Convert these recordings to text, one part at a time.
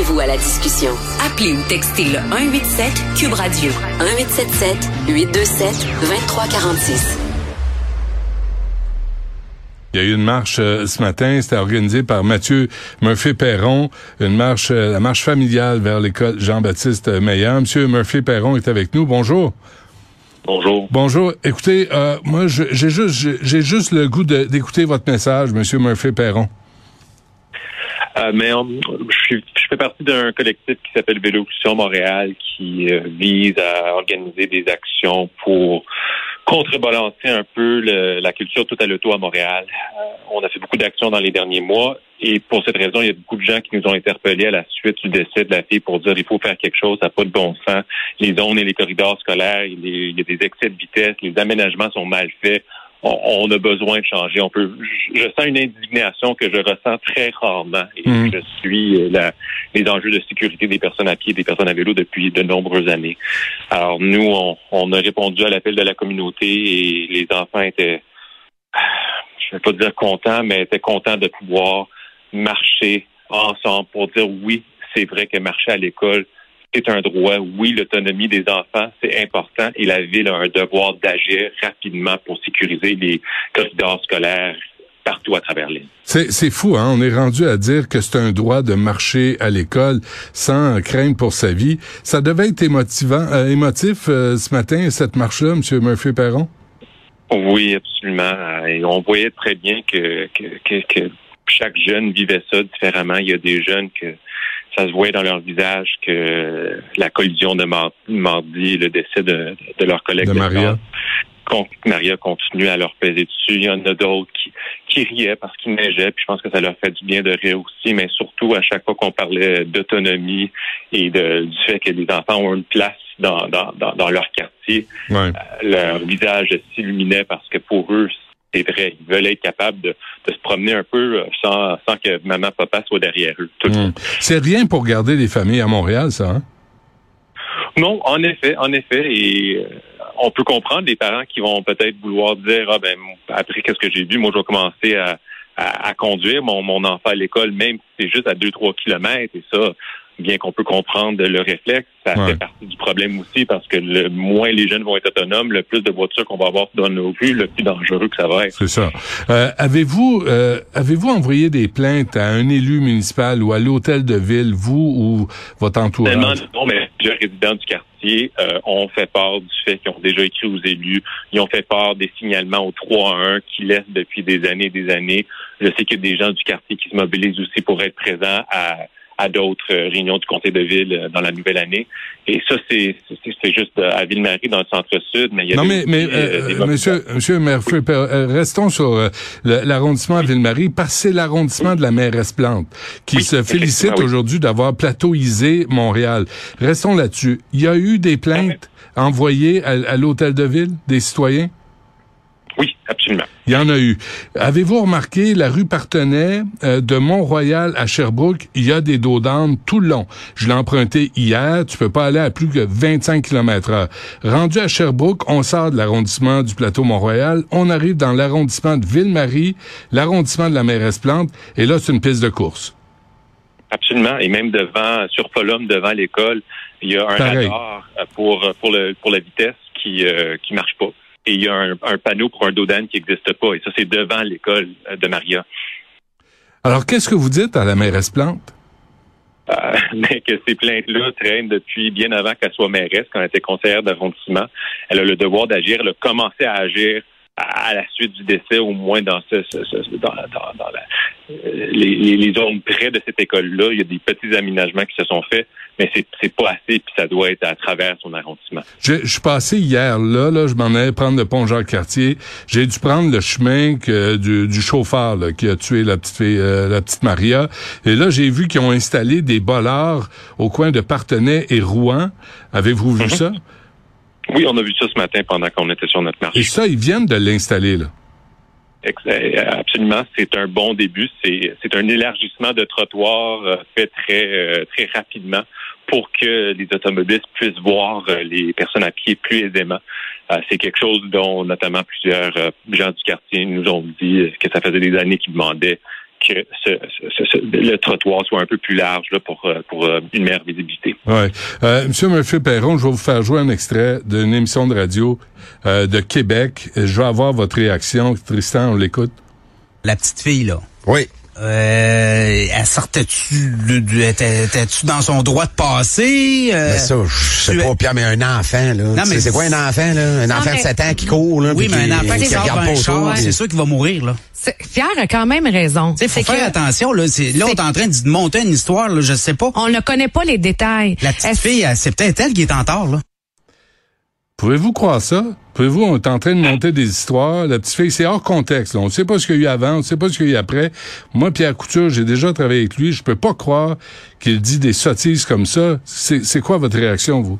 Joignez-vous à la discussion. Appelez ou textez le 187 Cube Radio 1877 827 2346. Il y a eu une marche euh, ce matin, c'était organisé par Mathieu Murphy-Perron, une marche, euh, la marche familiale vers l'école Jean-Baptiste Meillant. Monsieur Murphy-Perron est avec nous. Bonjour. Bonjour. Bonjour. Écoutez, euh, moi, j'ai juste, j'ai juste le goût d'écouter votre message, Monsieur Murphy-Perron. Euh, mais je, suis, je, fais partie d'un collectif qui s'appelle Vélocussion Montréal qui euh, vise à organiser des actions pour contrebalancer un peu le, la culture tout à l'auto à Montréal. Euh, on a fait beaucoup d'actions dans les derniers mois et pour cette raison, il y a beaucoup de gens qui nous ont interpellés à la suite du décès de la fille pour dire il faut faire quelque chose, ça n'a pas de bon sens. Les zones et les corridors scolaires, il y a des excès de vitesse, les aménagements sont mal faits on, a besoin de changer. On peut, je, sens une indignation que je ressens très rarement et mm. je suis la, les enjeux de sécurité des personnes à pied, des personnes à vélo depuis de nombreuses années. Alors nous, on, on a répondu à l'appel de la communauté et les enfants étaient, je vais pas dire contents, mais étaient contents de pouvoir marcher ensemble pour dire oui, c'est vrai que marcher à l'école, c'est un droit. Oui, l'autonomie des enfants, c'est important et la Ville a un devoir d'agir rapidement pour sécuriser les corridors scolaires partout à travers l'île. C'est fou, hein? On est rendu à dire que c'est un droit de marcher à l'école sans crainte pour sa vie. Ça devait être émotivant, euh, émotif euh, ce matin, cette marche-là, M. Murphy-Perron? Oui, absolument. Et on voyait très bien que, que, que chaque jeune vivait ça différemment. Il y a des jeunes que ça se voyait dans leur visage que la collision de mardi, le décès de, leur collègue de Maria. Maria continue à leur peser dessus. Il y en a d'autres qui, qui riaient parce qu'il neigeait, puis je pense que ça leur fait du bien de rire aussi, mais surtout à chaque fois qu'on parlait d'autonomie et de, du fait que les enfants ont une place dans, dans, dans, leur quartier, euh, leur visage s'illuminait parce que pour eux, c'est vrai. Ils veulent être capables de, se promener un peu euh, sans, sans que maman, papa soient derrière eux. Hmm. C'est rien pour garder les familles à Montréal, ça, hein? Non, en effet, en effet. Et euh, on peut comprendre les parents qui vont peut-être vouloir dire Ah ben après qu'est-ce que j'ai vu, moi je vais commencer à, à, conduire mon, mon enfant à l'école, même si c'est juste à 2-3 kilomètres et ça, bien qu'on peut comprendre le réflexe, ça fait partie du problème aussi parce que le moins les jeunes vont être autonomes, le plus de voitures qu'on va avoir dans nos rues, le plus dangereux que ça va être. C'est ça. Euh, avez-vous euh, avez-vous envoyé des plaintes à un élu municipal ou à l'hôtel de ville, vous ou votre entourage? non, mais les résidents du quartier euh, ont fait part du fait qu'ils ont déjà écrit aux élus. Ils ont fait part des signalements au 3 1 qui laissent depuis des années et des années. Je sais qu'il y a des gens du quartier qui se mobilisent aussi pour être présents à à d'autres euh, réunions du comté de ville euh, dans la nouvelle année. Et ça, c'est juste euh, à Ville-Marie, dans le centre-sud. Mais il y a non, mais, mais monsieur, monsieur Murphy, restons sur l'arrondissement à Ville-Marie, parce que c'est l'arrondissement de la mairesse Plante qui se félicite aujourd'hui d'avoir plateauisé Montréal. Restons là-dessus. Il y a eu des plaintes envoyées à l'hôtel de ville des citoyens? Oui, absolument. Il y en a eu. Avez-vous remarqué, la rue Partenay euh, de Mont-Royal à Sherbrooke, il y a des dos d'âne tout le long. Je l'ai emprunté hier, tu peux pas aller à plus que 25 km heure. Rendu à Sherbrooke, on sort de l'arrondissement du plateau Mont-Royal, on arrive dans l'arrondissement de Ville-Marie, l'arrondissement de la mairesse Plante, et là, c'est une piste de course. Absolument. Et même devant, sur Folum, devant l'école, il y a un radar pour, pour, le, pour la vitesse qui, euh, qui marche pas. Et il y a un, un panneau pour un dodan qui n'existe pas. Et ça, c'est devant l'école euh, de Maria. Alors, qu'est-ce que vous dites à la mairesse Plante? Euh, mais que ces plaintes-là traînent depuis bien avant qu'elle soit mairesse, quand elle était conseillère d'arrondissement. Elle a le devoir d'agir. Elle a commencé à agir à la suite du décès, au moins dans, ce, ce, ce dans, dans, dans la, les, les, zones près de cette école-là. Il y a des petits aménagements qui se sont faits, mais c'est, c'est pas assez, puis ça doit être à travers son arrondissement. Je, je suis passé hier, là, là, je m'en allais prendre le pont Jacques-Cartier. J'ai dû prendre le chemin que, du, du chauffeur là, qui a tué la petite fille, euh, la petite Maria. Et là, j'ai vu qu'ils ont installé des bollards au coin de Partenay et Rouen. Avez-vous vu mm-hmm. ça? Oui, on a vu ça ce matin pendant qu'on était sur notre marché. Et ça, ils viennent de l'installer, là. Euh, absolument, c'est un bon début. C'est, un élargissement de trottoir euh, fait très euh, très rapidement pour que les automobilistes puissent voir les personnes à pied plus aisément. c'est quelque chose dont notamment plusieurs gens du quartier nous ont dit que ça faisait des années qu'ils demandaient que ce, ce, le trottoir soit un peu plus large là, pour, euh, pour euh, une meilleure visibilité. Oui. Euh, Monsieur Murphy Perron, je vais vous faire jouer un extrait d'une émission de radio euh, de Québec. Je vais avoir votre réaction. Tristan, on l'écoute. La petite fille, là. Oui. Euh, elle sortait-tu de, était-tu dans son droit de passer? Euh, mais ça, je sais pas, Pierre, mais un enfant, là. Non, mais c'est quoi un enfant, là? Un enfant de 7 ans qui court, là. Oui, mais un enfant qui, sort d'un char, c'est sûr qu'il va mourir, là. Pierre a quand même raison. Il faut faire attention, là. Là, on est en train de monter une histoire, là, je sais pas. On ne connaît pas les détails. La petite fille, c'est peut-être elle qui est en tort, là. Pouvez-vous croire ça? Pouvez-vous, on est en train de monter des histoires. La petite fille, c'est hors contexte. On ne sait pas ce qu'il y a eu avant, on ne sait pas ce qu'il y a eu après. Moi, Pierre Couture, j'ai déjà travaillé avec lui. Je peux pas croire qu'il dit des sottises comme ça. C'est quoi votre réaction, vous?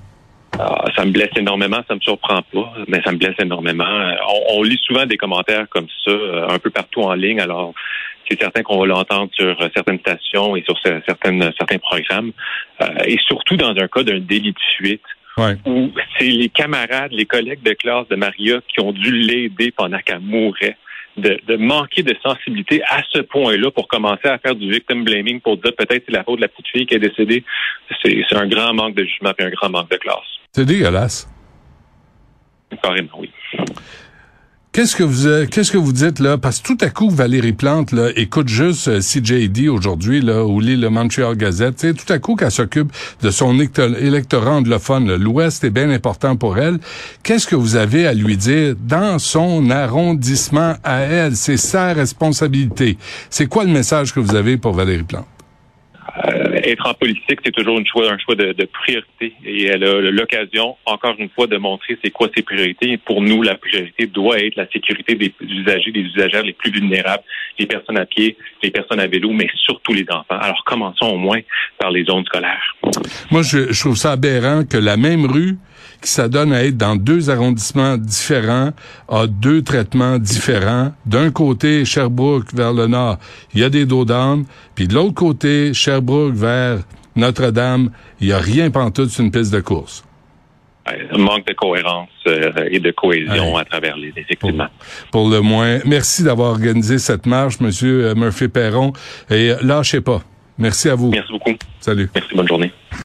Ah, ça me blesse énormément, ça me surprend pas, mais ça me blesse énormément. On, on lit souvent des commentaires comme ça, euh, un peu partout en ligne. Alors, c'est certain qu'on va l'entendre sur certaines stations et sur certaines, certains programmes, euh, et surtout dans un cas d'un délit de fuite où c'est les camarades, les collègues de classe de Maria qui ont dû l'aider pendant qu'elle mourait. De, manquer de sensibilité à ce point-là pour commencer à faire du victim blaming pour dire peut-être c'est la faute de la petite fille qui est décédée, c'est un grand manque de jugement et un grand manque de classe. C'est dégueulasse. Carrément, oui. Qu'est-ce que vous euh, qu'est-ce que vous dites là? Parce que tout à coup Valérie Plante là écoute juste euh, CJD aujourd'hui là ou lit le Montreal Gazette, tout à coup qu'elle s'occupe de son électorat anglophone, l'Ouest est bien important pour elle. Qu'est-ce que vous avez à lui dire dans son arrondissement à elle, c'est sa responsabilité. C'est quoi le message que vous avez pour Valérie Plante? Euh, être en politique, c'est toujours un choix de, priorité. Et elle a l'occasion, encore une fois, de montrer c'est quoi ses priorités. Pour nous, la priorité doit être la sécurité des usagers, des usagères les plus vulnérables, les personnes à pied, les personnes à vélo, mais surtout les enfants. Alors commençons au moins par les zones scolaires. Moi, je, je trouve ça aberrant que la même rue qui s'adonne à être dans deux arrondissements différents, a deux traitements différents. D'un côté, Sherbrooke vers le nord, il y a des dos d'âne, puis de l'autre côté, Sherbrooke vers Notre-Dame, il n'y a rien pantoute sur une piste de course. Un manque de cohérence euh, et de cohésion à travers les, équipements. Pour, le moins. Merci d'avoir organisé cette marche, Monsieur euh, Murphy-Perron. Et lâchez pas. Merci à vous. Merci beaucoup. Salut. Merci, bonne journée.